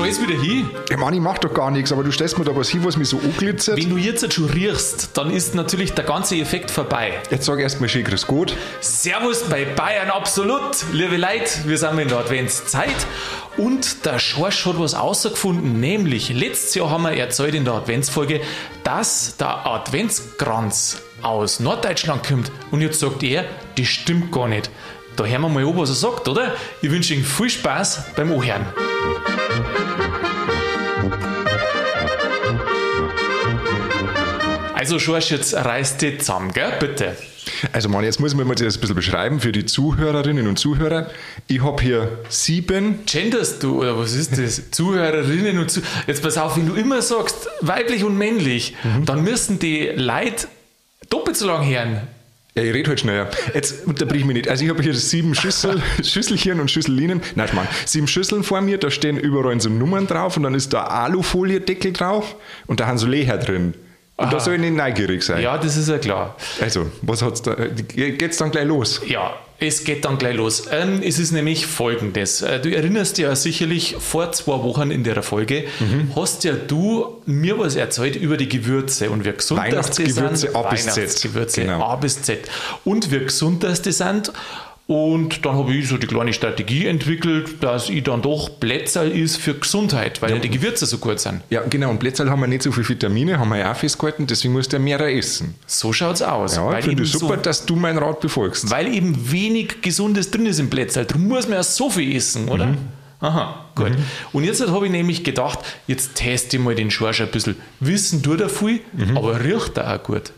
stell's wieder hin. Ja, Mann, ich mach doch gar nichts, aber du stellst mir da was hin, was mich so anglitzert. Wenn du jetzt schon riechst, dann ist natürlich der ganze Effekt vorbei. Jetzt sag erst mal schön Grüß Gott. Servus bei Bayern Absolut, liebe Leute, wir sind in der Adventszeit und der Schorsch hat was außergefunden, nämlich letztes Jahr haben wir erzählt in der Adventsfolge, dass der Adventskranz aus Norddeutschland kommt und jetzt sagt er, das stimmt gar nicht. Da hören wir mal an, was er sagt, oder? Ich wünsche Ihnen viel Spaß beim Ohren. Also Schorsch, jetzt reißt dich zusammen, gell? Bitte. Also Mann, jetzt muss man mal das ein bisschen beschreiben für die Zuhörerinnen und Zuhörer. Ich habe hier sieben. Genderst du, oder was ist das? Zuhörerinnen und Zuhörer. Jetzt pass auf, wenn du immer sagst, weiblich und männlich, dann müssen die Leute doppelt so lang hören. Ja, ich rede halt schneller. Jetzt unterbrich mich nicht. Also ich habe hier sieben Schüssel, Schüsselchen und Schüssellinen. Nein, Mann. Sieben Schüsseln vor mir, da stehen überall so Nummern drauf und dann ist da Alufolie-Deckel drauf und da haben so Leher drin. Und Aha. da soll ich nicht neugierig sein. Ja, das ist ja klar. Also, was hat's da? Geht's dann gleich los? Ja, es geht dann gleich los. Ähm, es ist nämlich folgendes. Äh, Du erinnerst dich ja sicherlich vor zwei Wochen in der Folge, hast ja du mir was erzählt über die Gewürze und wie gesund Weihnachtsgewürze sind. A bis Z. Weihnachtsgewürze Genau. A bis Z. Und wie gesund sind. Und dann habe ich so die kleine Strategie entwickelt, dass ich dann doch Plätzerl ist für Gesundheit, weil ja. die Gewürze so gut sind. Ja, genau. Und Plätzerl haben wir nicht so viel Vitamine, haben wir ja auch festgehalten, deswegen musst du ja mehr essen. So schaut's aus. Ja, weil ich finde eben super, so dass du mein Rat befolgst. Weil eben wenig Gesundes drin ist im Plätzl. Darum muss man ja so viel essen, oder? Mhm. Aha, gut. Und jetzt habe ich nämlich gedacht, jetzt teste ich mal den Schorsch ein bisschen. Wissen tut er viel, Mhm. aber riecht er auch gut.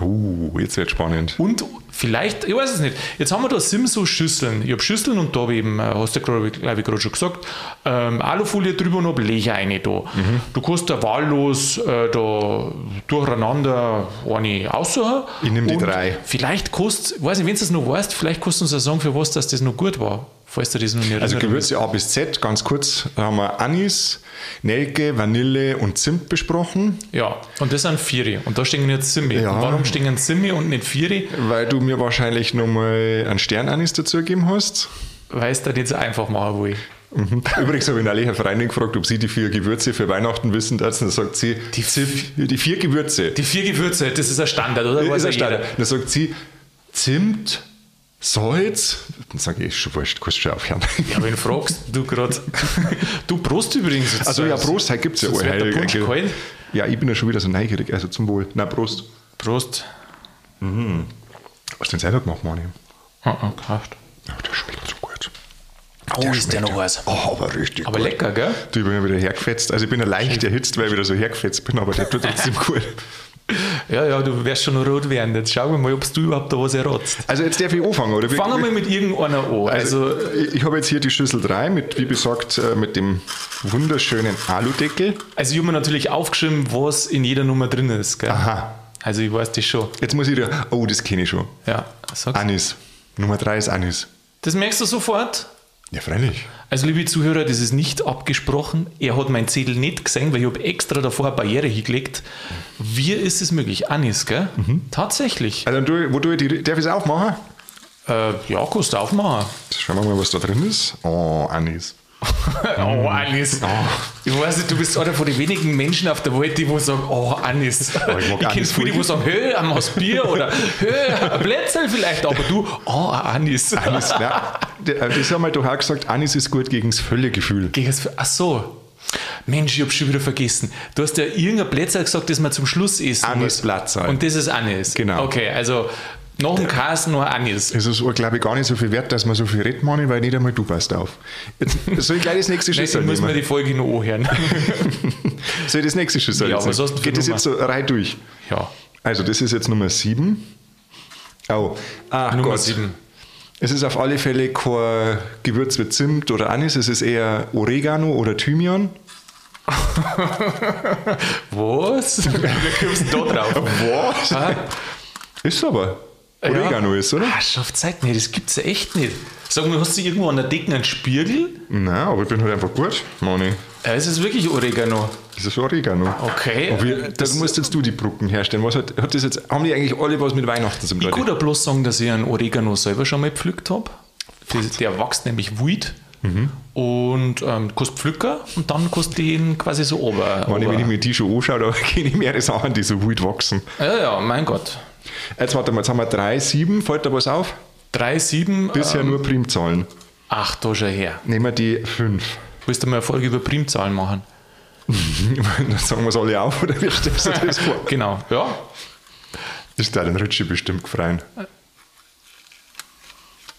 Uh, jetzt wird spannend. Und vielleicht, ich weiß es nicht, jetzt haben wir da sieben so Schüsseln. Ich habe Schüsseln und da habe ich eben, äh, hast du glaube ich glaub ich, gerade schon gesagt, ähm, Alufolie drüber und habe Lecher eine da. Mhm. Du kannst da wahllos äh, da durcheinander eine aussuchen. Ich nehm die drei. Vielleicht kostet, weiß nicht, wenn du es noch weißt, vielleicht du uns ja sagen, für was dass das noch gut war, falls du das noch nicht Also. Gewürze A bis Z, ganz kurz, da haben wir Anis, Nelke, Vanille und Zimt besprochen, Ja, und das sind Vieri. Und da stehen jetzt Simmi. Ja. Und warum stehen Simmi und nicht Vieri? weil du mir wahrscheinlich nochmal einen Stern-Anis dazu gegeben hast. Weil du das jetzt einfach machen will. Mhm. Übrigens habe ich neulich eine Freundin gefragt, ob sie die vier Gewürze für Weihnachten wissen. Dann sagt sie, Die die, vier Gewürze. Die vier Gewürze, das ist ein Standard, oder? Das ist ein ja jeder. Standard. Dann sagt sie, Zimt, Salz. Dann sage ich, ist schon wurscht, kannst du schon aufhören. Ja, wen fragst du gerade? Du Prost übrigens. Also ja, Prost, heute gibt es ja der. Punsch kalt. Ja, ich bin ja schon wieder so neugierig. Also zum Wohl. Na, Prost. Prost. Hast du den selber gemacht, Mani? Ah, gekauft. Ja, der schmeckt so gut. Oh, ist der noch heiß. Oh, aber richtig Aber gut. lecker, gell? Du, ich bin ja wieder hergefetzt. Also ich bin ja leicht erhitzt, weil ich wieder so hergefetzt bin, aber der tut trotzdem gut. Ja, ja, du wirst schon rot werden. Jetzt schauen wir mal, ob du überhaupt da was erratzt. Also jetzt darf ich anfangen, oder? wie- Fangen wir mal mit irgendeiner an. Also, ich, ich habe jetzt hier die Schüssel 3 mit, wie gesagt, äh, mit dem wunderschönen Aludeckel. also ich habe mir natürlich aufgeschrieben, was in jeder Nummer drin ist. Gell? Aha. Also ich weiß das schon. Jetzt muss ich dir, oh, das kenne ich schon. Ja, sag's. Anis. Nummer 3 ist Anis. Das merkst du sofort? Ja, freilich. Also, liebe Zuhörer, das ist nicht abgesprochen. Er hat meinen Zettel nicht gesehen, weil ich habe extra davor eine Barriere hingelegt. Wie ist es möglich? Anis, gell? Tatsächlich. Also, du, wo du die, darf ich es aufmachen? Äh, ja, kannst du aufmachen. Schauen wir mal, was da drin ist. Oh, Anis. Oh, Anis. Ich weiß nicht, du bist einer von den wenigen Menschen auf der Welt, die wo sagen, oh, Anis. ich mag ich kenne Anis viele, die wo sagen, hö, ein Maß Bier oder hö, ein Blätzel vielleicht, aber du, oh, Anis. Anis, ja, der- das haben wir doch auch gesagt, Anis ist gut gegen das Völlegefühl. Gegen das- Ach so. Mensch, ich hab schon wieder vergessen. Du hast ja irgendein Plätzchen gesagt, das man zum Schluss essen muss. Anisplätzerl. Und das ist Anis. Genau. Okay, also nach dem Kas nur Anis. Es ist, glaube ich, gar nicht so viel wert, dass man so viel redet, Mani, weil nicht einmal du passt auf. Jetzt soll ich gleich das nächste Schüssel Deswegen muss man nehmen? die Folge noch anhören. Soll ich das nächste Schüssel Ja, nehmen? Geht das jetzt so rein durch? ja, Also, das ist jetzt Nummer 7. Oh, ach Nummer Gott. sieben. Es ist auf alle Fälle kein Gewürz mit Zimt oder Anis, es ist eher Oregano oder Thymian. Was? Wie kommst du da drauf? Was? Ah, Ist aber. Oregano ja. ist, oder? Ah, schafft Zeit. Nee, das gibt's ja echt nicht. Sag mal, hast du irgendwo an der Decke einen Spiegel? Nein, aber ich bin halt einfach gut, Mani. Ja, es ist wirklich Oregano. Das ist Oregano. Okay. Aber wie, das musst jetzt du die Brücken herstellen. Was hat, hat das jetzt, haben die eigentlich alle was mit Weihnachten zum Ich tun? kann da bloß sagen, dass ich einen Oregano selber schon mal gepflückt habe. Der wächst nämlich wild. und ähm, kannst pflücken und dann kannst du den quasi so ich, ober- wenn ich mir die schon anschaue, da kenne ich mehrere Sachen, die so wild wachsen. ja, ja, mein Gott. Jetzt warte mal, jetzt haben wir 3, 7, fällt da was auf? 3, 7. Bisher ähm, nur Primzahlen. Ach, da schon her. Nehmen wir die 5. Willst du mal eine Folge über Primzahlen machen? Dann sagen wir es alle auf, oder wie stellst du das vor? Genau, ja. Ist da den Ritchie bestimmt gefreien.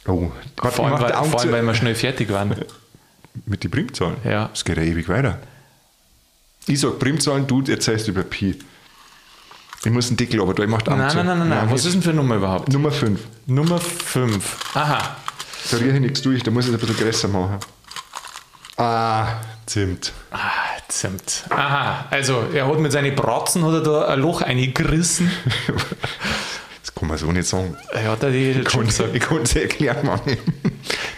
Oh, Gott, Vor allem, weil, vor allem weil wir schnell fertig waren. Mit den Primzahlen? Ja. Das geht ja ewig weiter. Ich sag Primzahlen, du erzählst über Pi. Ich muss einen Deckel, aber da ich mach die Augen Nein, nein, nein, nein, nein. Was ist denn für eine Nummer überhaupt? Nummer 5. Nummer 5. Aha. Da rieche ich nichts durch, da muss ich es ein bisschen größer machen. Ah, Zimt. Ah, Zimt. Aha. Also, er hat mit seinen Bratzen hat er da ein Loch eingerissen. Das kann man so nicht sagen. Er hat da die Ich kann es erklären, Mann.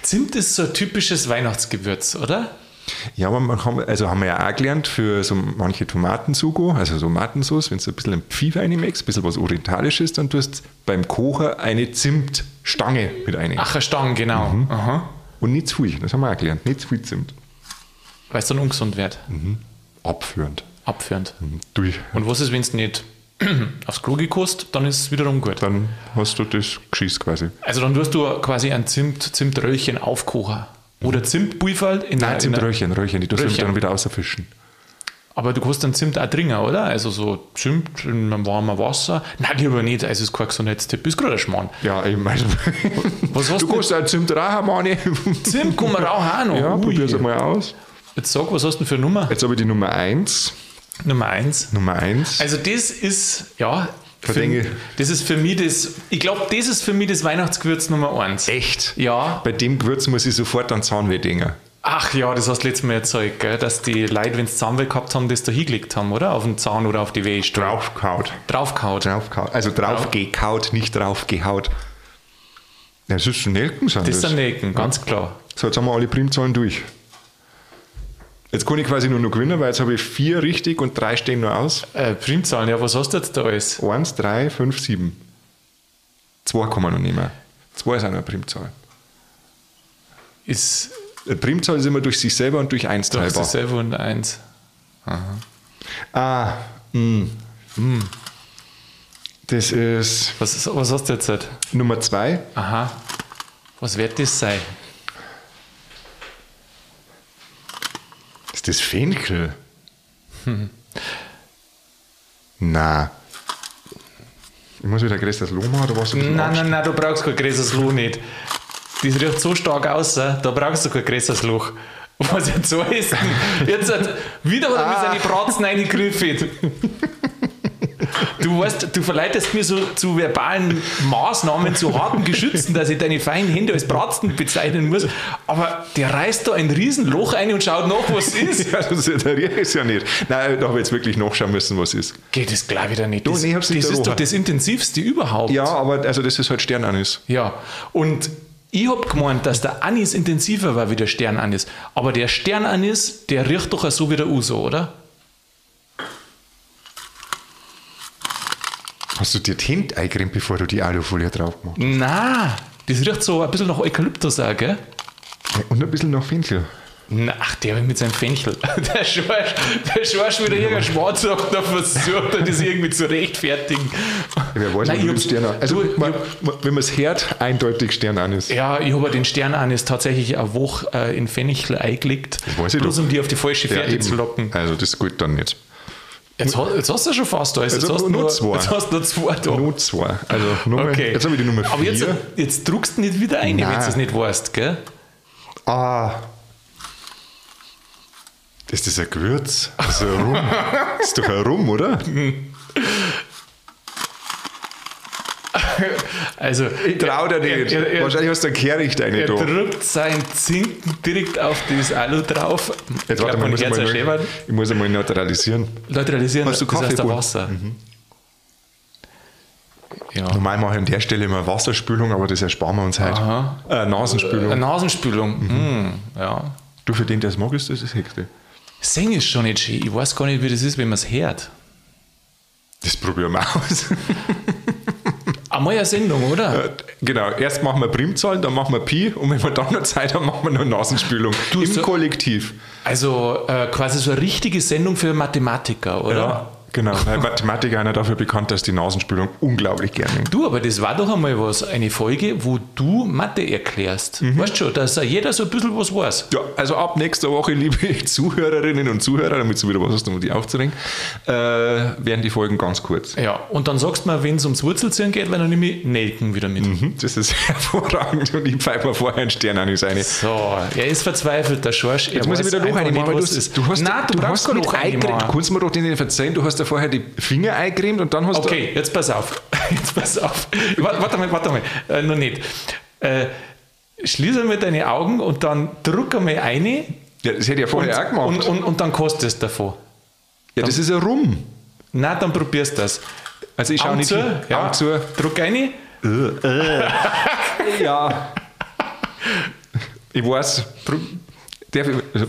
Zimt ist so ein typisches Weihnachtsgewürz, oder? Ja, aber man kann, also haben wir ja auch gelernt für so manche Tomatensugo, also so Tomatensauce, wenn du ein bisschen ein Pfeif reinmixst, ein bisschen was Orientalisches, dann tust du beim Kochen eine Zimtstange mit rein. Ach, eine Stange, genau. Mhm. Aha. Und nicht zu viel, das haben wir auch gelernt. Nicht zu viel Zimt. Weil es dann ungesund wird. Abführend. Abführend. Durch. Und was ist, wenn es nicht aufs Klo gekostet, dann ist es wiederum gut. Dann hast du das Geschiss quasi. Also dann tust du quasi ein Zimt, Zimtröllchen aufkochen. Oder Zimtpulver in Nein, Zimtröhrchen, Röhrchen, die tust du dann wieder außerfischen. Aber du kannst dann Zimt auch trinken, oder? Also so Zimt in einem warmen Wasser. Nein, lieber nicht, also ist kein Gesundheitstipp, ist gerade ein Schmarrn. Ja, ich meine, Was hast du du? kannst auch Zimt rauchen, Mani. Zimt kann man auch haben noch. Ja, Ui. probier's einmal aus. Jetzt sag, was hast du denn für eine Nummer? Jetzt habe ich die Nummer 1. Nummer eins. Nummer 1. Also das ist, ja, für, das ist für mich das, ich glaube, das ist für mich das Weihnachtsgewürz Nummer eins. Echt? Ja. Bei dem Gewürz muss ich sofort an Zahnweh denken. Ach ja, das hast du letztes Mal erzählt, gell? dass die Leute, wenn sie Zahnweh gehabt haben, das da hingelegt haben, oder? Auf den Zahn oder auf die Wehstelle. Draufgehaut. Draufgehaut. Draufgehaut. Also draufgekaut, nicht draufgehaut. Ja, das ist schon Nelken, sind Das das. sind Nelken, ganz klar. So, jetzt haben wir alle Primzahlen durch. Jetzt kann ich quasi nur noch gewinnen, weil jetzt habe ich vier richtig und drei stehen nur aus. Äh, Primzahlen, ja, was hast du jetzt da alles? Eins, drei, fünf, sieben. Zwei kann man noch nehmen. Zwei ist auch noch eine Primzahl. Ist Eine Primzahl ist immer durch sich selber und durch eins doch teilbar. dasselbe und eins. Ah, mm, mm. Das ist Was, ist- was hast du jetzt? halt? Nummer zwei. Aha. Was wird das sein? Ist das Fenchel? Na. Ich muss wieder größeres Loh machen, oder was? Nein, nein, nein, du brauchst kein größeres Loch nicht. Das riecht so stark aus, äh, da brauchst du kein größeres Loch. Was jetzt so ist, jetzt hat, wieder hat er Ah. mit seinen Bratzen reingegriffen. Du weißt, du verleitest mir so zu verbalen Maßnahmen, zu harten Geschützen, dass ich deine feinen Hände als Bratzen bezeichnen muss. Aber der reißt da ein Riesenloch ein und schaut nach, was ist. Ja, das Riech ist ja nicht. Nein, da habe ich jetzt wirklich nachschauen müssen, was ist. Geht das gleich wieder nicht. Du, Das, nee, ich das ist doch das Intensivste überhaupt. Ja, aber also das ist halt Sternanis. Ja, und ich hab gemeint, dass der Anis intensiver war wie der Sternanis. Aber der Sternanis, der riecht doch auch so wie der Uso, oder? Hast du dir die Hände eingecremt, bevor du die Alufolie drauf gemacht Na, das riecht so ein bisschen nach Eukalyptus auch, gell? hast? Und ein bisschen nach Fenchel. Na, ach, der mit seinem Fenchel. Der Schorsch, der Schorsch wieder irgendein Schwarzrock da versucht, er das irgendwie zu rechtfertigen. Wer weiß, Nein, ich hab- Stern Also, du, man, man, wenn man es hört, eindeutig Sternanis. Ja, ich habe den Sternanis tatsächlich eine Woche äh, in Fenchel eingelegt, weiß ich bloß doch. um die auf die falsche Fährte eben. zu locken. Also das ist gut dann nicht. Jetzt, hast- jetzt hast du schon fast alles. Jetzt, Jetzt hast du nur, nur zwei. jetzt hast du nur zwei da. Not 2. Also Nummer, Okay. jetzt habe ich die Nummer 4. Aber jetzt, jetzt druckst du nicht wieder ein, wenn du es nicht weißt, gell? Ah. Das ist ein Gewürz. Das ist ein Rum. Das ist doch ein Rum, oder? Also, Ich trau dir nicht. Er, er, Wahrscheinlich hast du einen Kehricht eine er da. drückt seinen Zinken direkt auf das Alu drauf. Jetzt warte mal, ich muss, erschäbern. ich muss einmal neutralisieren. Neutralisieren Hast du das heißt Kaffee, Wasser. Ja. Normal mache ich an der Stelle immer Wasserspülung, aber das ersparen wir uns heute. Äh, Nasenspülung. Eine Nasenspülung. Mm, ja. Du, für den, der es mag, ist das das Hexte. Singen ist schon nicht schön. Ich weiß gar nicht, wie das ist, wenn man es hört. Das probieren wir aus. Eine Sendung, oder? Äh, Genau, erst machen wir Primzahlen, dann machen wir Pi und wenn wir dann noch Zeit haben, machen wir noch Nasenspülung. Du, Im so- Kollektiv. Also äh, quasi so eine richtige Sendung für Mathematiker, oder? Ja, genau. Weil Mathematiker einer dafür bekannt, dass die Nasenspülung unglaublich gerne nimmt. Du, aber das war doch einmal was, eine Folge, wo du Mathe erklärst. Mhm. Weißt schon, dass jeder so ein bisschen was weiß. Ja, also ab nächster Woche, liebe Zuhörerinnen und Zuhörer, damit du wieder was hast, um die aufzuregen, äh, werden die Folgen ganz kurz. Ja, und dann sagst du mir, wenn es ums Wurzelziehen geht, weil dann nehme ich Nelken wieder mit. Mhm, Das ist hervorragend und ich pfeife mir vorher einen Stern an die Seine. So, er ist verzweifelt, der Schorsch. Jetzt muss ich wieder noch eine machen, du, du hast, Nein, du, du brauchst hast gar eingecremt. Du kannst mir doch den verzeihen, du hast da vorher die Finger eingecremt und dann hast Okay, jetzt pass auf. Jetzt pass auf. Warte, mal, warte mal. Äh, noch nicht. Äh, schließ einmal deine Augen und dann druck einmal eine du. Ja, das hätte ich ja vorher auch gemacht. und, und, und dann kostet es davon. ja, das ist ja rum. Na, dann probierst du das. Also ich schaue nicht zu, hin. ja, Augen zu. druck eine. Ja. Ich weiß. Pro- Darf ich, also,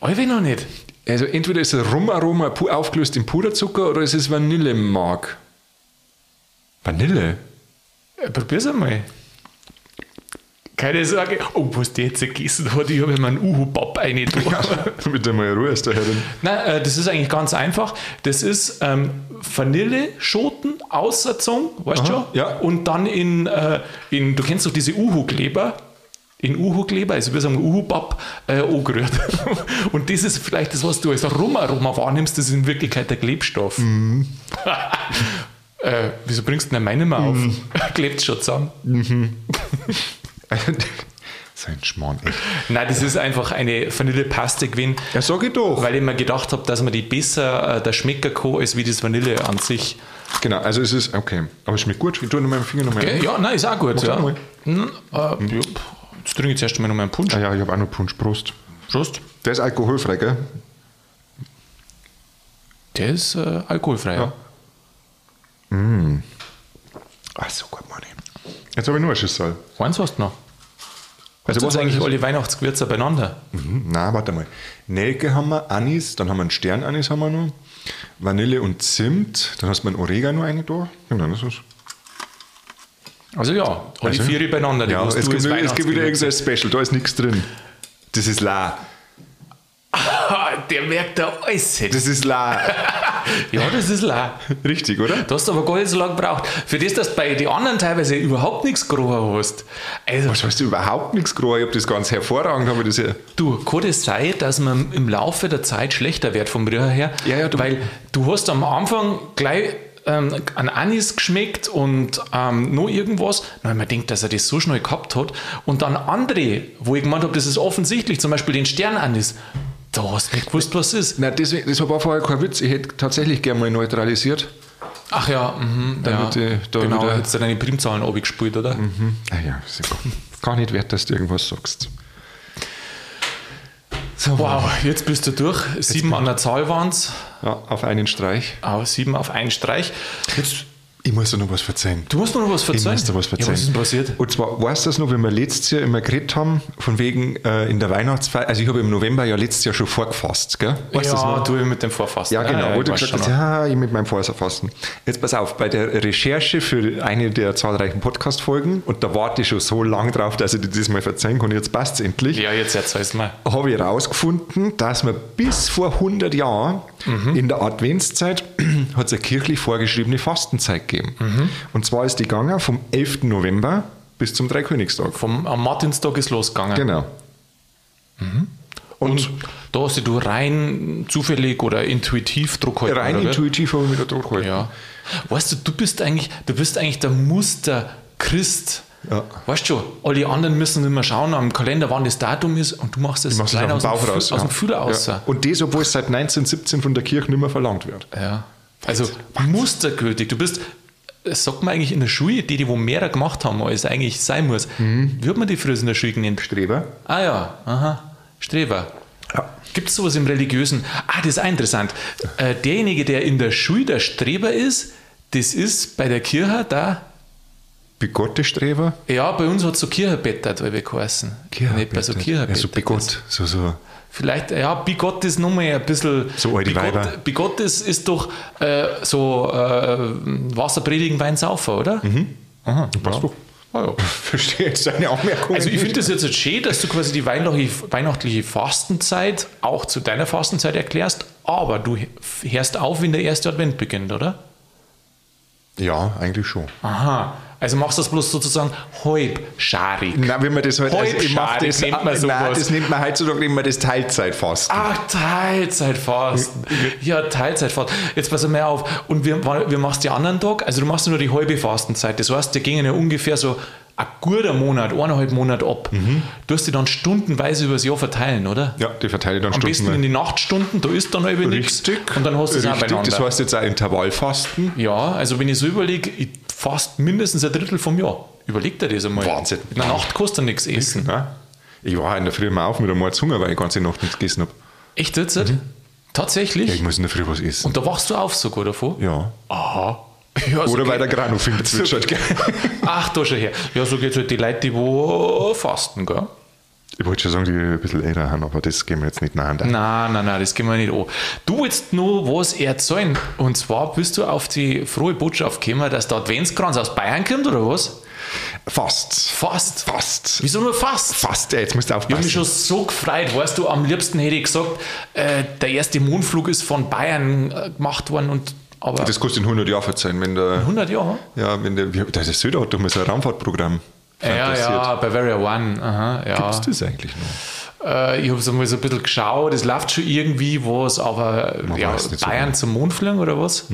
Probier's. Alwe noch nicht. also entweder ist es Rumaroma aufgelöst in Puderzucker oder es ist Vanillemark. Vanille? Äh, Probier's einmal. Keine Sorge. Oh, was die jetzt gegessen hat, ich habe mir einen Uhu-Bab rein Mit der mal Ruhe ist der Herrin. Nein, äh, das ist eigentlich ganz einfach. Das ist ähm, Vanilleschoten ausgezogen, weißt du schon? ja. Und dann in, äh, in, du kennst doch diese Uhu-Kleber, in Uhu-Kleber, also wir sagen Uhu-Bab, äh, angerührt. Und das ist vielleicht das, was du als Aroma-Aroma wahrnimmst, das ist in Wirklichkeit der Klebstoff. Mhm. äh, wieso bringst du denn meine mal auf? Klebt schon zusammen. so ein Schmarrn. Nein, das ist einfach eine Vanillepaste gewesen. Ja, sag ich doch. Weil ich mir gedacht habe, dass man die besser äh, der Schmecker kann, als wie das Vanille an sich. Genau, also es ist, okay. Aber es schmeckt gut. Ich tue noch meinen Finger noch mal Äh, rein. ja, nein, ist auch gut. Mach's Ja. auch. Hm, äh, ja, pff, jetzt trinke ich zuerst einmal noch meinen Punsch. Ah ja, ich habe auch noch Punsch. Prost. Prost. Der ist alkoholfrei, gell? Der ist äh, alkoholfrei. Ja. Ach so gut, Mann. Jetzt habe ich nur ein Schüssel. Eins hast du noch. Also was eigentlich alle Weihnachtsgewürze beieinander? Mhm. Na, warte mal. Nelke haben wir, Anis, dann haben wir einen Sternanis haben wir noch. Vanille und Zimt, dann hast du einen Oregano rein da. Genau, das ist. Also ja, alle Also? vier beieinander. die Ja, es gibt, es gibt wieder irgendein Special, da ist nichts drin. Das ist La. Der merkt da alles. Das ist La. Ja, das ist la. Richtig, oder? Du hast aber gar nicht so lange gebraucht. Für das, dass du bei den anderen teilweise überhaupt nichts gerochen hast. Also, Was weißt du überhaupt nichts gerochen? Ich habe das ganz hervorragend, habe ich das ja. Du, kann es sein, dass man im Laufe der Zeit schlechter wird vom Rührer her? Ja, ja, du- Weil du hast am Anfang gleich ähm, an Anis geschmeckt und ähm, noch irgendwas. Na, man denkt, dass er das so schnell gehabt hat. Und dann andere, wo ich gemeint habe, das ist offensichtlich, zum Beispiel den Sternanis. Da hast du nicht gewusst, was es ist. Nein, deswegen, das war vorher kein Witz. Ich hätte tatsächlich gerne mal neutralisiert. Ach ja, mhm, ja. Damit ich da genau, wieder- hättest du deine Primzahlen abgespielt, oder? Ah ja, ist ja gar nicht wert, dass du irgendwas sagst. So, wow, jetzt bist du durch. Sieben an der Zahl waren es. Ja, auf einen Streich. Sieben auf einen Streich. Jetzt, Ich muss dir noch was verzeihen. du musst noch was Ich verzeihen. muss dir was Ja, verzeihen. was ist denn passiert? Und zwar, weißt du das noch, wenn wir letztes Jahr immer geredet haben, von wegen äh, in der Weihnachtsfeier, also ich habe im November ja letztes Jahr schon vorgefasst, gell? Weißt du das ja, noch? du mit dem Vorfassen. Ja, genau, wo ich du weiß gesagt hast, ja, ich mit meinem Vorfassen. Jetzt pass auf, bei der Recherche für eine der zahlreichen Podcast-Folgen, und da warte ich schon so lange drauf, dass ich dir das mal verzeihen kann, jetzt passt es endlich, Ja, jetzt erzähl's mal. habe ich herausgefunden, dass man bis vor 100 Jahren in der Adventszeit hat es eine kirchlich vorgeschriebene Fastenzeit gegeben. Und zwar ist die gegangen vom 11. November bis zum Dreikönigstag. Vom, am Martinstag ist losgegangen. Genau. Und da hast du rein zufällig oder intuitiv Druck halten, Rein intuitiv habe ich wieder Druck gehalten. Ja. Weißt du, du bist eigentlich, du bist eigentlich der Muster Christ. Ja. Weißt du alle anderen müssen immer schauen am Kalender, wann das Datum ist und du machst das Machst klein es aus, den dem Bauch raus. aus dem Fühler raus. Ja. Und das, obwohl es seit 1917 von der Kirche nicht mehr verlangt wird. Ja. Also mustergültig. Du bist, sagt man eigentlich in der Schule, die, die wo mehr gemacht haben, als eigentlich sein muss. Wie hat man die früher in der Schule genannt? Streber. Ah ja, aha, Streber. Ja. Gibt es sowas im Religiösen? Ah, das ist auch interessant. Äh, derjenige, der in der Schule der Streber ist, das ist bei der Kirche da Bigotte Streber? Ja, bei uns hat es so Kirchenbettert, weil wir geheißen. Nicht bei so Kirchenbettert. Bigott. So, so. Vielleicht, ja, Bigott ist nochmal ein bisschen. So alte Bigott, Weiber. Bigott ist, ist doch äh, so äh, Wasser predigen, Wein saufen, oder? Mhm. Aha, Passt ja. doch. Ah, ja. Verstehe jetzt deine Anmerkung. Also ich finde das jetzt schön, dass du quasi die weihnachtliche Fastenzeit auch zu deiner Fastenzeit erklärst, aber du hörst auf, wenn der erste Advent beginnt, oder? Ja, eigentlich schon. Aha. Also machst du das bloß sozusagen halbscharig. Na, wenn man das halt, also ich mach Halbscharig das, nennt man nein, sowas. das nennt man heutzutage immer das Teilzeitfasten. Ach, Teilzeitfasten. Ja, Teilzeitfasten. Jetzt pass mal auf. Und wir, wir machst die anderen Tag, also du machst nur die halbe Fastenzeit. Das heißt, die gingen ja ungefähr so ein guter Monat, eineinhalb Monate ab. Du hast die dann stundenweise über das Jahr verteilen, oder? Ja, die verteile ich dann Am besten in die Nachtstunden, da ist dann eben nichts. Und dann hast du es auch beieinander. das heißt jetzt auch Intervallfasten. ja, also wenn ich so überlege, ich fast mindestens ein Drittel vom Jahr. Überleg dir das einmal. Wahnsinn. In der Nacht kostet er nichts essen. Ja. Ich war in der Früh mal auf mit einem Mordshunger, weil ich die ganze Nacht nichts gegessen habe. Echt jetzt? Tatsächlich? Ja, ich muss in der Früh was essen. Und da wachst du auf sogar davon? ja. Aha. Ja, so Oder weil der Granufink zwitschert. gell? Ach, da schon her. Ja, so geht es halt die Leute, die wo fasten, gell? Ich wollte schon sagen, die ein bisschen älter haben, aber das gehen wir jetzt nicht nach. Nein, nein, nein, das gehen wir nicht an. Du willst nur was erzählen. Und zwar bist du auf die frohe Botschaft gekommen, dass der Adventskranz aus Bayern kommt, oder was? Fast. Fast. Fast. Wieso nur fast? Fast, ja, jetzt musst du Ich habe mich aufpassen. schon so gefreut. Weißt du, am liebsten hätte ich gesagt, äh, der erste Mondflug ist von Bayern äh, gemacht worden. Und, aber Das kostet in 100 Jahren verzeihen, wenn der, 100 Jahre? ja, wenn der, der ist Söder hat doch mal so ein Raumfahrtprogramm. Ja, ja, Bavaria One. Aha, ja. Gibt's das eigentlich noch? Äh, ich habe es einmal so ein bisschen geschaut, es läuft schon irgendwie was, aber ja, nicht so Bayern genau. zum Mond fliegen oder was?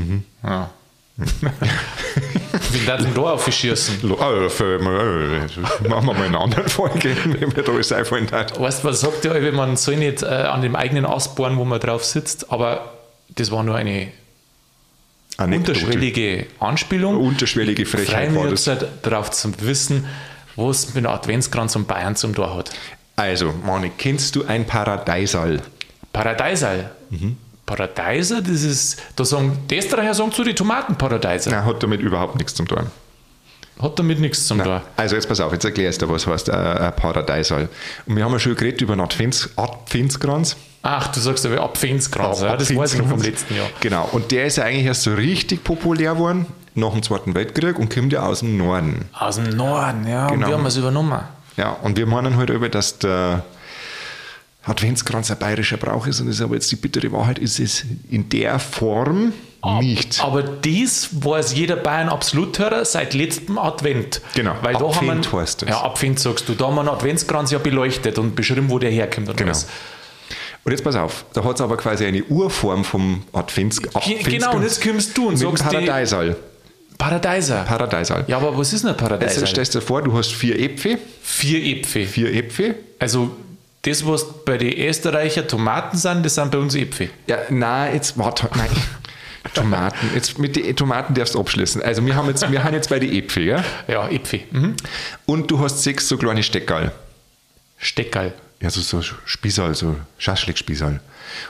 Ja. Wie darf denn da aufschießen? Ah, für, äh, machen wir mal in einer anderen Folge, wenn mir da alles einfallen hat. Weißt du, was sagt wenn man soll nicht äh, an dem eigenen Ast bohren, wo man drauf sitzt, aber das war nur eine Anekdote. unterschwellige Anspielung. Unterschwellige Frechheit war das. halt darauf zu wissen, was mit dem Adventskranz und Bayern zum Tor hat. Also, Mani, kennst du ein Paradeisal? Paradeiser. Mhm. Paradeiser, das ist, da sagen, die Österreicher sagen zu die Tomatenparadeiser. Nein, hat damit überhaupt nichts zu tun. Hat damit nichts zum Tor. Also jetzt pass auf, jetzt erklär ich dir, was heißt äh, ein Paradeisal. Und wir haben ja schon geredet über einen Advents, Adventskranz. Ach, du sagst aber Apfelskranz, ja, das weiß ich noch Adventskranz. vom letzten Jahr. Genau, und der ist ja eigentlich erst so richtig populär geworden nach dem Zweiten Weltkrieg und kommt ja aus dem Norden. Aus dem Norden, ja, und Genau. wir haben es übernommen. Ja, und wir meinen halt über, dass der Adventskranz ein bayerischer Brauch ist und das ist aber jetzt die bittere Wahrheit, ist es in der Form nicht. Aber dies weiß jeder Bayern Absoluthörer seit letztem Advent. Genau, Weil da haben wir, heißt das. Ja, Advent sagst du. Da haben wir einen Adventskranz ja beleuchtet und beschrieben, wo der herkommt. Und Genau. alles. Und jetzt pass auf, da hat es aber quasi eine Urform vom Advents Adventskranz. Genau, und jetzt kommst du und sagst Paradeisal. Paradeiser. Paradeisal. ja, aber was ist denn ein Paradeiser? stellst du dir vor, du hast vier Äpfel, Vier Äpfel. vier Äpfel. Also das, was bei den Österreicher Tomaten sind, das sind bei uns Äpfel. Ja, nein, jetzt warte, nein. Tomaten. Jetzt mit den Tomaten darfst du abschließen. Also wir haben jetzt, wir haben jetzt bei den Äpfel, ja? Ja, Äpfel. Mhm. Und du hast sechs so kleine Steckerl. Steckerl. Ja, so, so Spießerl, so Schaschlik-Spießerl.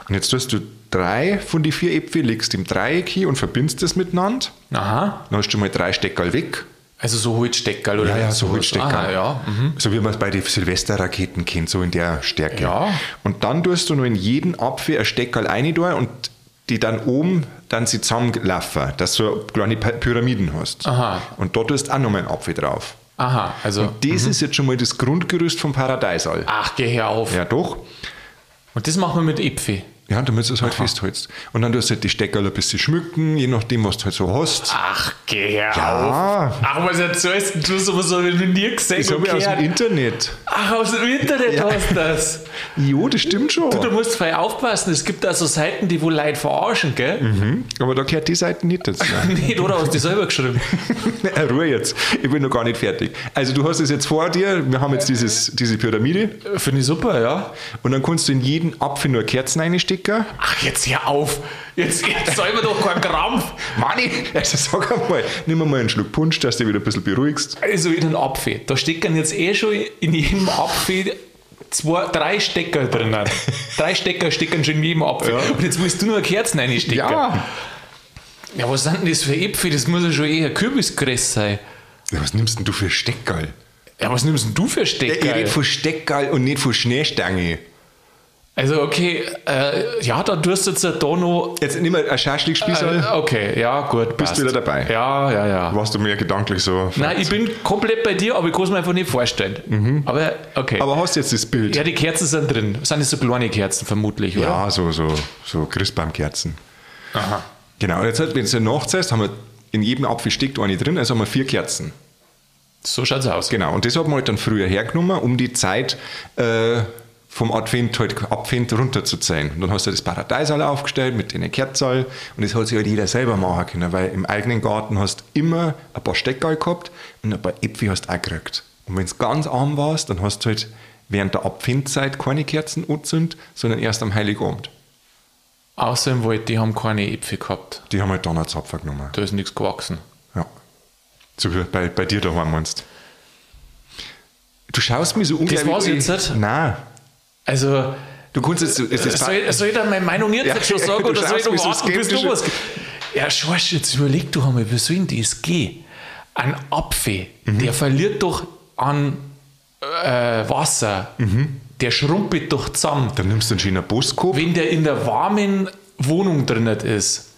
Und jetzt tust du drei von die vier Äpfel, legst im Dreieck hin und verbindest das miteinander. Aha. Dann hast du mal drei Steckerl weg. Also so Holzsteckerl oder Ja, ja, so. Holzsteckerl. Aha, ja. Mhm. So wie man es bei den Silvesterraketen kennt, so in der Stärke. Ja. Und dann tust du nur in jeden Apfel ein Steckerl rein und die dann oben dann sie zusammenlaufen, dass du kleine Py- Pyramiden hast. Aha. Und tust du auch nochmal einen Apfel drauf. Aha, also. Das ist jetzt schon mal das Grundgerüst vom Paradeisal. Ach, geh her auf. Ja, doch. Und das machen wir mit Äpfel. Ja, damit du es halt festhältst. Und dann tust du halt die Steckerl ein bisschen schmücken, je nachdem, was du halt so hast. Ach, geh Ja. auf. Ach, was erzählst du? So was habe ich noch nie gesehen. Das habe ich aus dem. Internet. Ach, aus dem Internet Ja. hast du das. Jo, das stimmt schon. Du, du musst voll aufpassen. Es gibt also Seiten, die wohl Leute verarschen, gell? Mhm. Aber da gehört die Seite nicht dazu. Nicht, oder hast du die selber geschrieben? Äh, Ruhe jetzt. Ich bin noch gar nicht fertig. Also du hast es jetzt vor dir, wir haben jetzt dieses, diese Pyramide Finde ich super, ja. und dann kannst du in jeden Apfel nur Kerzen reinstecken. Ach, jetzt hör auf. Jetzt, jetzt soll man doch keinen Krampf. Manni, also sag einmal, nimm mal einen Schluck Punsch, dass du dich wieder ein bisschen beruhigst. Also in den Apfel. Da stecken jetzt eh schon in jedem Apfel zwei, drei Stecker drinnen. drei Stecker stecken schon in jedem Apfel. Und jetzt willst du nur Kerzen reinstecken. Ja, was sind denn das für Äpfel? Das muss ja schon eher Kürbisgräs sein. Ja, was nimmst denn du für Steckgeil? Ja, was nimmst denn du für Ich Stecker? rede von Steckgeil und nicht von Schneestange. Also, okay, äh, ja, da tust du jetzt da noch. Jetzt nimm mal ein Schaschlik-Spießerl. Äh, okay, ja, gut. Bist passt. wieder dabei? Ja, ja, ja. Warst du mir gedanklich so. Nein, ich bin komplett bei dir, aber ich kann es mir einfach nicht vorstellen. Aber okay. Aber hast jetzt das Bild? ja, die Kerzen sind drin. Sind das so kleine Kerzen vermutlich, oder? Ja, so, so, so Christbaumkerzen. Aha. Genau, und jetzt, halt, wenn du nachzählst, haben wir in jedem Apfel steckt eine drin, also haben wir vier Kerzen. So schaut's aus. Genau, und das hat man halt dann früher hergenommen, um die Zeit äh, vom Advent halt Advent runterzuzählen. Und dann hast du das Paradeisal aufgestellt mit den Kerzen und das hat sich halt jeder selber machen können, weil im eigenen Garten hast du immer ein paar Steckerl gehabt und ein paar Äpfel hast du auch gekriegt. Und wenn es ganz arm warst, dann hast du halt während der Adventzeit keine Kerzen angezündet, sondern erst am Heiligabend. Außer im Wald, die haben keine Äpfel gehabt. Die haben halt dann einen Zapfer genommen. Da ist nichts gewachsen. Ja. So wie bei, bei dir daheim meinst. Du schaust mir so unglaublich... war's jetzt nicht? Nein. Also, Du kannst jetzt... Es ist soll, soll ich dann meine Meinung jetzt Ja, nicht schon sagen oder soll ich noch warten, bis du was... Ja, Schorsch, jetzt überleg doch einmal, wie soll denn das gehen? Ein Apfel, Mhm. der verliert doch an äh, Wasser. Der schrumpelt doch zusammen. Dann nimmst du einen schönen Boskop. Wenn der in der warmen Wohnung drin ist,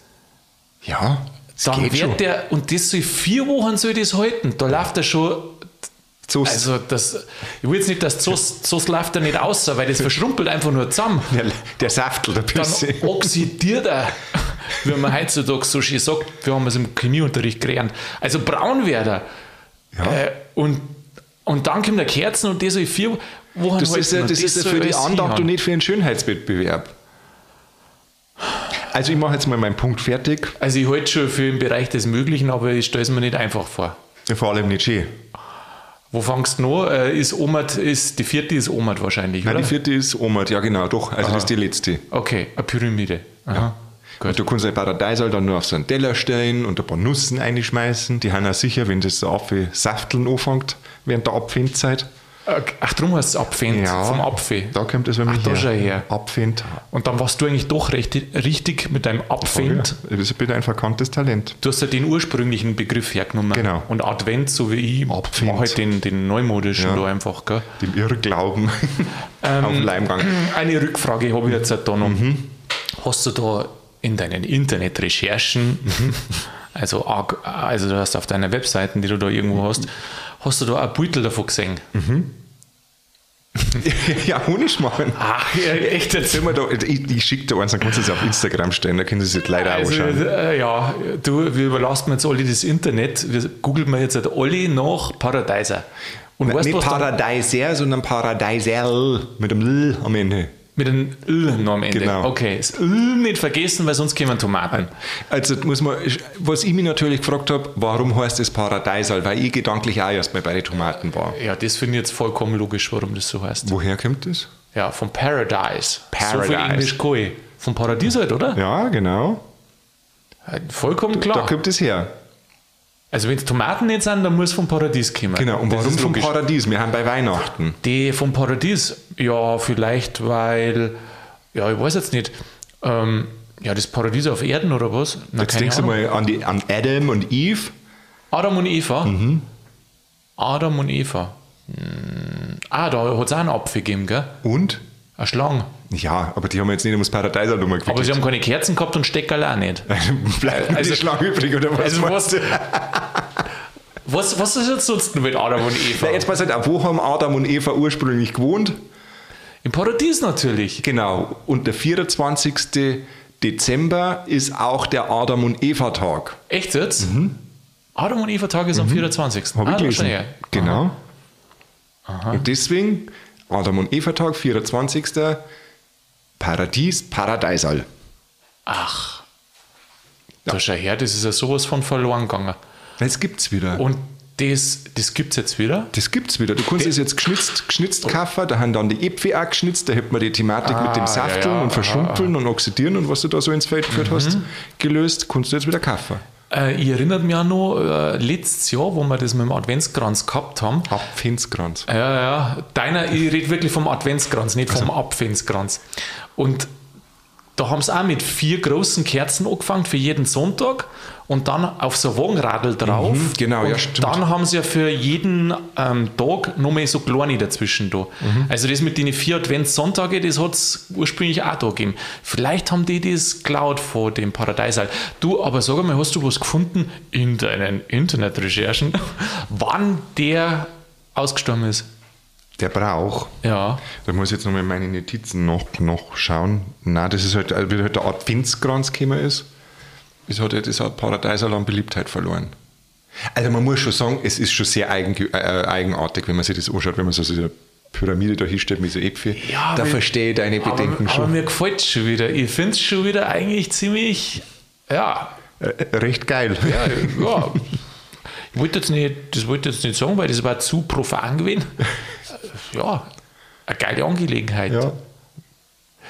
Ja, dann geht schon. wird der, und das soll vier Wochen soll das halten. Da läuft er schon So Also das, ich will jetzt nicht, dass so, so läuft er nicht aus, weil das verschrumpelt einfach nur zusammen. der, der saftelt ein Dann bisschen. oxidiert er, wie man heutzutage so schön sagt. Wir haben es im Chemieunterricht gelernt. Also braun wird er. Ja. Äh, und, und dann kommt der Kerzen und der soll vier Wochen Das ist ja, das ist ja für die Andacht und nicht für einen Schönheitswettbewerb. Also ich mache jetzt mal meinen Punkt fertig. Also ich halte schon für im Bereich des Möglichen, aber ich stelle es mir nicht einfach vor. Vor allem nicht schön. Wo fangst du an? Äh, Ist Omat, ist, die vierte ist Omat wahrscheinlich, Nein, oder? die vierte ist Omat, ja genau, doch. Also das ist die letzte. Okay, eine Pyramide. Aha. Gut. Und du kannst ein Paradeisal dann nur auf so einen Teller stellen und ein paar Nüssen einschmeißen. Die haben auch sicher, wenn das so Apfel safteln anfängt während der Abfindzeit. Ach, drum heißt es Abfend, vom Apfel. Da kommt es bei mir Ach, da her. Abfind. Und dann warst du eigentlich doch recht, richtig mit deinem Abfend. Ja, das ist ein verkanntes Talent. Du hast ja den ursprünglichen Begriff hergenommen. Genau. Und Advent, so wie ich, Abfend. mache halt den, den neumodischen Ja. da einfach. Gell? Dem Irrglauben Ähm, auf Leimgang. Eine Rückfrage habe ich jetzt halt da noch. Mhm. Hast du da in deinen Internetrecherchen, Mhm. also, also du hast auf deiner Webseiten, die du da irgendwo hast, hast du da ein Beutel davon gesehen? ja, Honig machen. Ach, ja, echt jetzt. Da, ich, ich schicke dir eins, dann kannst du es auf Instagram stellen, da können sie sich leider Also, anschauen. äh, ja, du, wir überlassen jetzt alle das Internet. Wir googeln wir jetzt halt alle nach Paradeiser. Und weißt du, Nicht Paradeiser, sondern Paradeisel mit dem L am Ende. Mit dem L noch am Ende? Genau. Okay, das L nicht vergessen, weil sonst kommen Tomaten. Also muss man, was ich mich natürlich gefragt habe, warum heißt es Paradeisal? Weil ich gedanklich auch erst mal bei den Tomaten war. Ja, das finde ich jetzt vollkommen logisch, warum das so heißt. Woher kommt das? Ja, vom Paradise. So viel Paradise. Englisch ich. Vom Paradies halt, oder? Ja, genau. Vollkommen Da klar. kommt es her. Also wenn es Tomaten nicht sind, dann muss vom Paradies kommen. Genau. Und Das warum vom. Paradies? Wir haben bei Weihnachten. Die vom Paradies, ja, vielleicht, weil, ja, ich weiß jetzt nicht, ähm, ja, das Paradies auf Erden oder was? Na, Jetzt denkst du Ahnung. mal an, die, an Adam und Eve. Adam und Eva. Mhm. Adam und Eva. Hm. Ah, da hat es auch einen Apfel gegeben, gell? Und? Eine Schlange. Ja, aber die haben jetzt nicht ums Paradeisal nochmal Aber sie haben keine Kerzen gehabt und Steckerl auch nicht. Bleibt Also- die Schlange übrig, oder was? Also was, was, was ist jetzt sonst mit Adam und Eva? Na, jetzt pass halt wo haben Adam und Eva ursprünglich gewohnt? Im Paradies natürlich. Genau. Und der 24. Dezember ist auch der Adam und Eva Tag. Echt jetzt? Adam und Eva Tag ist am 24. Habe ah, ich gelesen. schon her. Genau. Und deswegen Adam und Eva Tag, 24. Paradies, Paradeisal. Ach. Da schau her, das ist ja sowas von verloren gegangen. Das gibt's wieder. Und das, das gibt es jetzt wieder? Das gibt's wieder. Du kannst es jetzt geschnitzt, geschnitzt kaufen, da haben dann die Äpfel auch geschnitzt, da hätte man die Thematik mit Ah, dem ja, Safteln ja, und Verschrumpeln und Oxidieren und was du da so ins Feld geführt hast, gelöst, kannst du jetzt wieder kaufen. Äh, ich erinnere mich auch noch, äh, letztes Jahr, wo wir das mit dem Adventskranz gehabt haben. Apfelskranz. Ja, ja. Deiner, ich rede wirklich vom Adventskranz, nicht vom Adventskranz. Und da haben sie auch mit vier großen Kerzen angefangen für jeden Sonntag und dann auf so Wagenradl drauf. Mhm, genau, und ja, stimmt. Dann haben sie ja für jeden ähm, Tag nochmal so kleine dazwischen da. Mhm. Also das mit den vier Adventssonntage, das hat es ursprünglich auch da gegeben. Vielleicht haben die das geklaut von dem Paradeisal. Du, aber sag mal, hast du was gefunden in deinen Internetrecherchen, wann der ausgestorben ist? Der Brauch. Ja. Da muss ich jetzt nochmal meine Notizen noch, noch schauen. Nein, das ist halt, äh, wie halt der Adventskranz gekommen ist, ist halt das hat Paradeisal an Beliebtheit verloren. Also man muss schon sagen, es ist schon sehr eigen, äh, eigenartig, wenn man sich das anschaut, wenn man so eine Pyramide da hinstellt mit so Äpfel. Ja, da verstehe ich deine Bedenken aber, schon. Aber mir gefällt es schon wieder. Ich finde es schon wieder eigentlich ziemlich, ja, Äh, recht geil. ja, ja. Ich wollte jetzt nicht, das wollte ich jetzt nicht sagen, weil das war zu profan gewesen. Ja, eine geile Angelegenheit. Ja.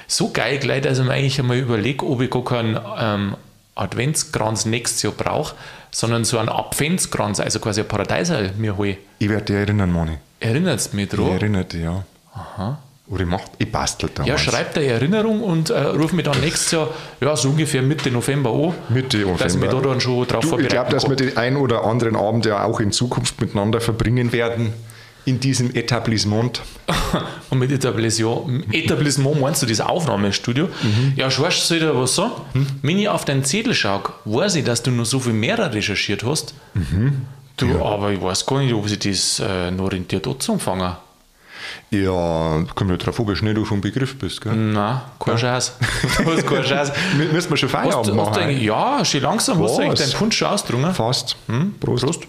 So geil gleich, dass ich mir eigentlich einmal überlege, ob ich gar keinen ähm, Adventskranz nächstes Jahr brauche, sondern so einen Adventskranz, also quasi ein Paradeiserl mir hole. Ich werde dich erinnern, Moni. Erinnert mich Ich dran? erinnere dich, ja. Oder ich, mach, ich bastel da Ja, schreibt eine Erinnerung und äh, ruf mich dann nächstes Jahr, ja, so ungefähr Mitte November an. Mitte November. Dass ich mich da dann schon drauf Du, ich glaube, dass wir den ein oder anderen Abend ja auch in Zukunft miteinander verbringen werden. In diesem Etablissement. Und mit Etablissement, Etablissement meinst du das Aufnahmestudio? Mhm. Ja, Schwarz, soll ich dir was sagen? Wenn ich auf deinen Zettel schaue, weiß ich, dass du noch so viel mehr recherchiert hast. Mhm. Du, aber ich weiß gar nicht, ob ich das äh, noch rentiert anzufangen. Ja, kommt ja drauf an, wie schnell du vom Begriff bist. Gell? Nein, kein Scheiß. Du hast keinen Scheiß. Mü- Müssen wir schon Hast, Feierabend du- hast machen? du eigentlich, ja, schon langsam hast du eigentlich Was? deinen Punsch schon ausdrungen. Fast. Prost. Prost.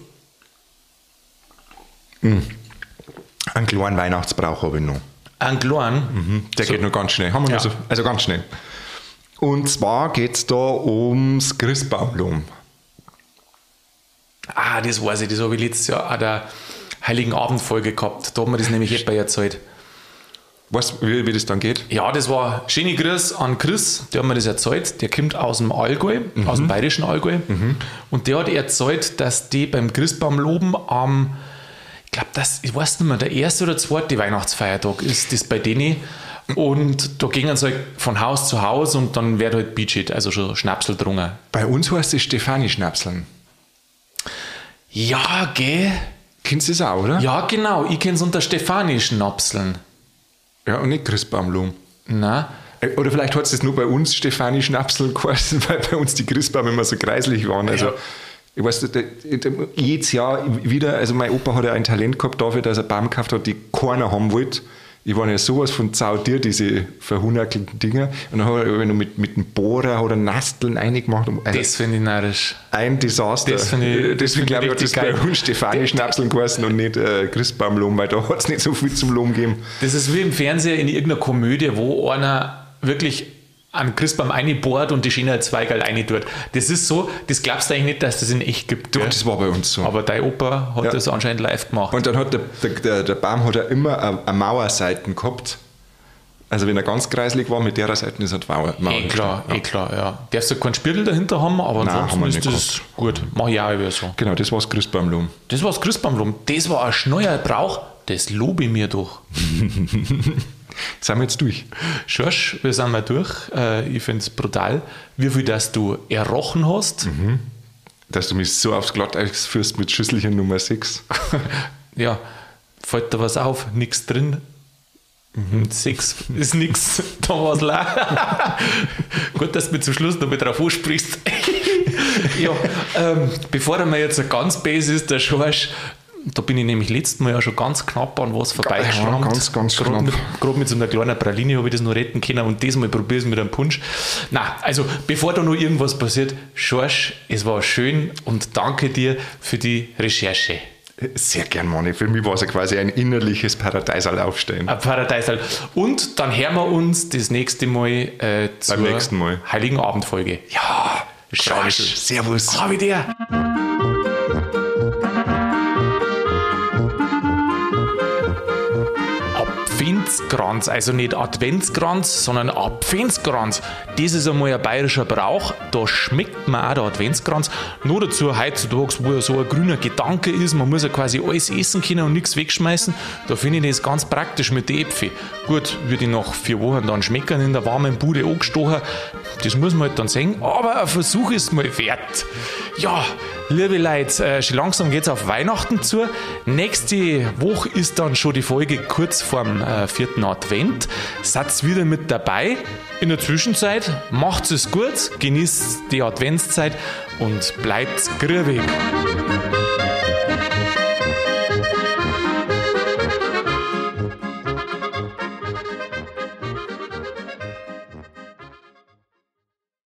Einen kleinen Weihnachtsbrauch habe ich noch. Ein kleinen. Der geht noch ganz schnell. Haben wir Ja. so, also ganz schnell. Und zwar geht es da ums Christbaumlum. Ah, das weiß ich, das habe ich letztes Jahr an der Heiligen Abendfolge gehabt. Da hat mir das nämlich etwa erzählt. Weißt du, wie, wie das dann geht? Ja, das war schöne Grüß an Chris, der hat mir das erzählt. Der kommt aus dem Allgäu, aus dem bayerischen Allgäu. Und der hat erzählt, dass die beim Christbaumloben am, ich glaube, das, ich weiß nicht mehr, der erste oder zweite Weihnachtsfeiertag ist das bei denen. Und da gingen sie halt von Haus zu Haus und dann wird halt Beachit, also schon Schnapsel drungen. Bei uns heißt es Stefani-Schnapseln. Ja, gell? Kennst du das auch, oder? Ja, genau. Ich kenne es unter Stefani-Schnapseln. Ja, und nicht Christbaumlum. Na, Äh, Oder vielleicht hat es nur bei uns Stefani Schnapsel geheißen, weil bei uns die Christbäume immer so kreislich waren. Also, Ja. Ich weiß, jedes Jahr wieder, also mein Opa hat ja ein Talent gehabt dafür, dass er Baum gekauft hat, die keiner haben wollte. Ich war ja sowas von zautier, diese verhunkerten Dinger. Und dann habe ich noch mit, mit dem Bohrer oder Nasteln eingemacht. Also das finde ich narrisch. ein Desaster. das ich- das Deswegen glaube ich hat das richtig bei geil. uns Stefani Schnapseln geheißen und nicht äh, Christbaumlom, weil da hat es nicht so viel zum Lom gegeben. Das ist wie im Fernsehen in irgendeiner Komödie, wo einer wirklich an Christbaum einbohrt und die Schiene Zweigerl rein tut. Das ist so, das glaubst du eigentlich nicht, dass das in echt gibt. Doch, gell? das war bei uns so. Aber dein Opa hat Ja. das anscheinend live gemacht. Und dann hat der, der, der, Baum hat ja immer eine, eine Mauerseiten gehabt. Also wenn er ganz kreislig war, mit der Seite ist er Mauer. Mauer eh klar, gestanden. eh klar, ja. Darfst du keinen Spirtel dahinter haben, aber Nein, ansonsten haben ist das gut. Mach ich auch immer so. Genau, das war das Christbaumlum. Das war das Christbaumlum. Das war ein schneuer Brauch. Das lobe ich mir doch. Sind wir jetzt durch? Schorsch, wir sind mal durch. Äh, ich finde es brutal, wie viel das du errochen hast. Dass du mich so aufs Glatteis führst mit Schüsselchen Nummer 6. ja, fällt da was auf, nichts drin. Mhm. Sechs ist nichts, da war es leer. Gut, dass du mir zum Schluss noch mal drauf ansprichst. ja, ähm, bevor er mir jetzt ein ganz base ist, der Schorsch, da bin ich nämlich letztes Mal ja schon ganz knapp an was vorbeigeschrammt. Ja, ganz, ganz Gerade knapp. mit, gerade mit so einer kleinen Praline habe ich das noch retten können und diesmal probiere ich es mit einem Punsch. Na, also bevor da noch irgendwas passiert, Schorsch, es war schön und danke dir für die Recherche. Sehr gern, Manni. Für mich war es ja quasi ein innerliches Paradeisal aufstehen. Ein Paradeisal. Und dann hören wir uns das nächste Mal äh, zur nächsten Mal. Heiligen Abendfolge. Ja, Schorsch. Servus. Hab ich dir. Apfenzkranz. Also nicht Adventskranz, sondern Apfenzkranz. Das ist einmal ein bayerischer Brauch. Da schmeckt man auch der Adventskranz. Nur dazu heutzutage, wo ja so ein grüner Gedanke ist, man muss ja quasi alles essen können und nichts wegschmeißen. Da finde ich das ganz praktisch mit den Äpfeln. Gut, würde ich nach vier Wochen dann schmecken in der warmen Bude angestochen. Das muss man halt dann sehen. Aber ein Versuch ist mal wert. Ja, liebe Leute, äh, schon langsam geht es auf Weihnachten zu. Nächste Woche ist dann schon die Folge kurz vorm äh, vierten Advent. Seid wieder mit dabei. In der Zwischenzeit macht es gut, genießt die Adventszeit und bleibt grübig.